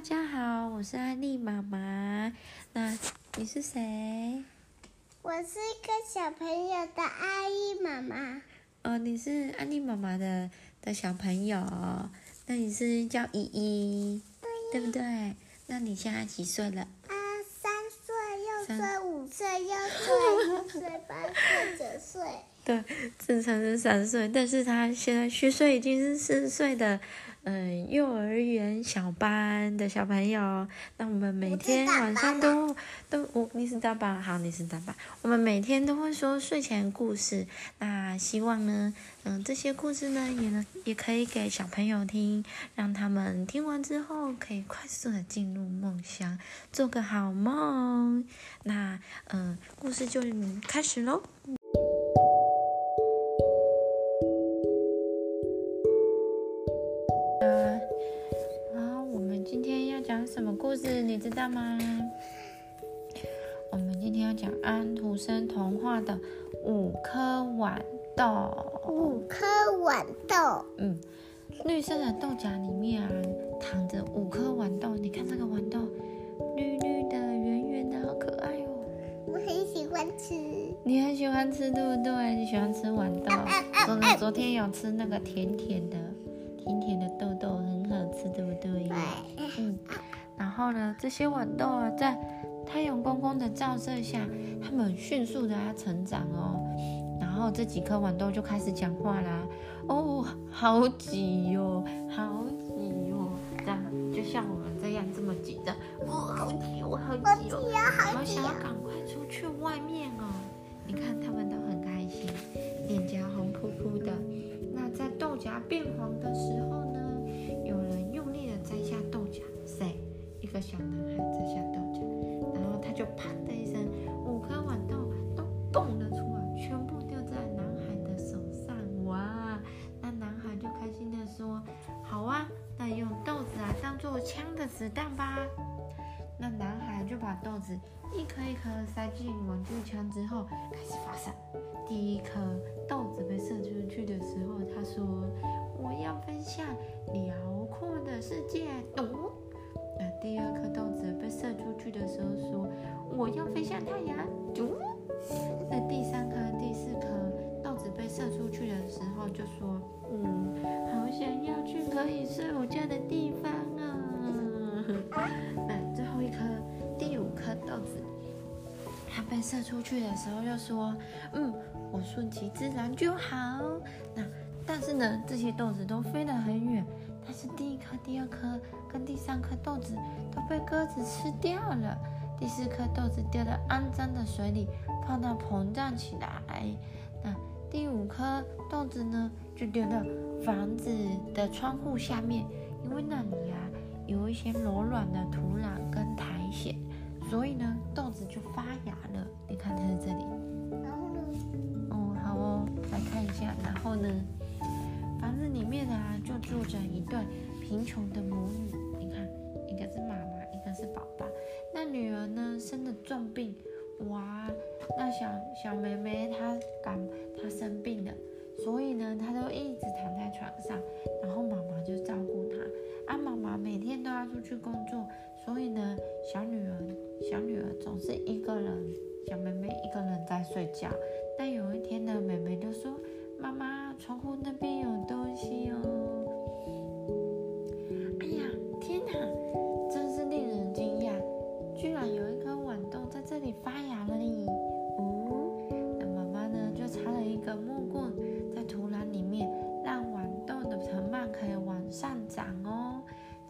大家好，我是安利妈妈。那你是谁？我是一个小朋友的阿姨妈妈。哦，你是安利妈妈的的小朋友。那你是叫依依，对不对？那你现在几岁了？啊，三岁，六岁，五岁，六岁，七岁，八岁，九岁。对，正常是三岁，但是他现在虚岁已经是四岁的，嗯，幼儿园小班的小朋友。那我们每天晚上都都，我你是大班，好，你是大班。我们每天都会说睡前故事，那希望呢，嗯，这些故事呢，也能也可以给小朋友听，让他们听完之后可以快速的进入梦乡，做个好梦。那，嗯，故事就开始喽。什么故事你知道吗？我们今天要讲安徒生童话的五颗豌豆。五颗豌豆。嗯，绿色的豆荚里面啊，躺着五颗豌豆。你看这个豌豆，绿绿的、圆圆的，好可爱哦。我很喜欢吃。你很喜欢吃，对不对？你喜欢吃豌豆。昨昨天有吃那个甜甜的、甜甜的豆豆，很好吃，对不对？对。嗯。然后呢，这些豌豆啊，在太阳公公的照射下，它们迅速的要成长哦。然后这几颗豌豆就开始讲话啦。哦，好挤哟，好挤哟，这样就像我们这样这么挤的。哦，好挤哦，好挤哦，好想要赶快出去外面哦。你看他们都很开心，脸颊红扑扑的。那在豆荚变黄的时候小男孩摘下豆荚，然后他就啪的一声，五颗豌豆都蹦了出来，全部掉在男孩的手上。哇！那男孩就开心的说：“好啊，那用豆子啊当做枪的子弹吧。”那男孩就把豆子一颗一颗塞进玩具枪之后，开始发射。第一颗太阳。”嘟。那第三颗、第四颗豆子被射出去的时候，就说：“嗯，好想要去可以睡午觉的地方啊。”那最后一颗、第五颗豆子，它被射出去的时候，又说：“嗯，我顺其自然就好。”那但是呢，这些豆子都飞得很远。但是第一颗、第二颗跟第三颗豆子都被鸽子吃掉了，第四颗豆子掉到肮脏的水里，泡到膨胀起来。那第五颗豆子呢，就丢到房子的窗户下面，因为那里啊有一些柔软的土壤跟苔藓，所以呢豆子就发芽了。你看它在这里。然后呢？哦，好哦，来看一下。然后呢？房子里面啊，就住着一对贫穷的母女。你看，一个是妈妈，是宝宝。那女儿呢，生了重病，哇！那小小妹妹她感她生病了，所以呢，她都一直躺在床上，然后妈妈就照顾她。啊，妈妈每天都要出去工作，所以呢，小女儿小女儿总是一个人，小妹妹一个人在睡觉。但有一天呢，妹妹就说。妈妈，窗户那边有东西哦！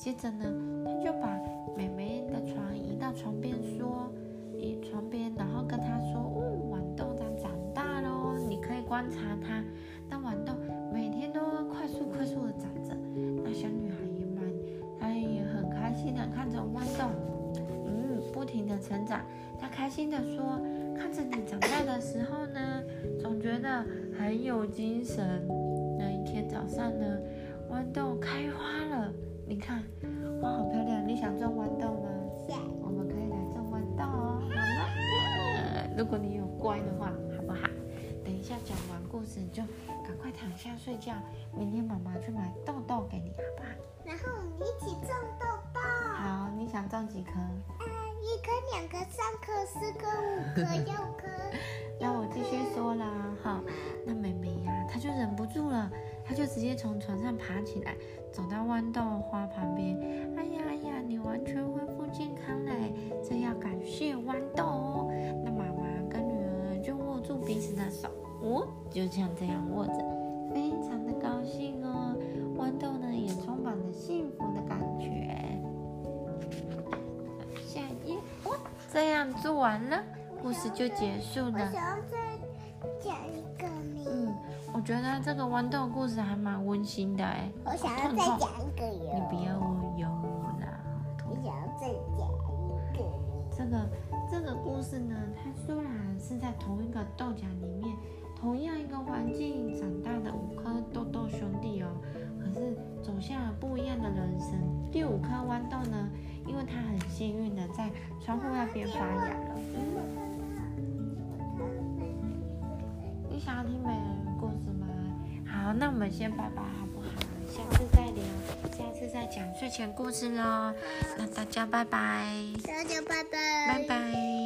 接着呢，他就把妹妹的床移到床边，说：“移床边，然后跟她说，哦，豌豆长长大喽，你可以观察它。”那豌豆每天都快速快速的长着，那小女孩也蛮，她也很开心的看着豌豆，嗯，不停的成长。她开心的说：“看着你长大的时候呢，总觉得很有精神。”那一天早上呢，豌豆开花了，你看，哇好漂亮。你想种豌豆吗？我们可以来种豌豆哦，好吗？如果你有乖的话，好不好？等一下讲完故事就。赶快躺下睡觉，明天妈妈去买豆豆给你，好不好？然后我们一起种豆豆。好。你想种几颗？啊，一颗、两颗、三颗、四颗、五颗、六颗。那我继续说啦，哈，就直接从床上爬起来，走到豌豆花旁边。哎呀哎呀，你完全恢复健康嘞，这要感谢豌豆哦。那妈妈跟女儿就握住彼此的手，哦，就像这样握着，非常的高兴哦。豌豆呢也充满了幸福的感觉。下一页，哇，这样做完了，故事就结束了。想要再讲。我觉得这个豌豆故事还蛮温馨的哎。我想要再讲一个哟。你不要有我啦，好痛我想要再讲一个。这个这个故事呢，它虽然是在同一个豆荚里面，同样一个环境长大的五颗豆豆兄弟哦，可是走向了不一样的人生。第五颗豌豆呢，因为它很幸运的在窗户那边发芽了。你想要听美人故事吗？好，那我们先拜拜好不好？下次再聊，下次再讲睡前故事喽。那大家拜拜，大家拜拜。拜拜。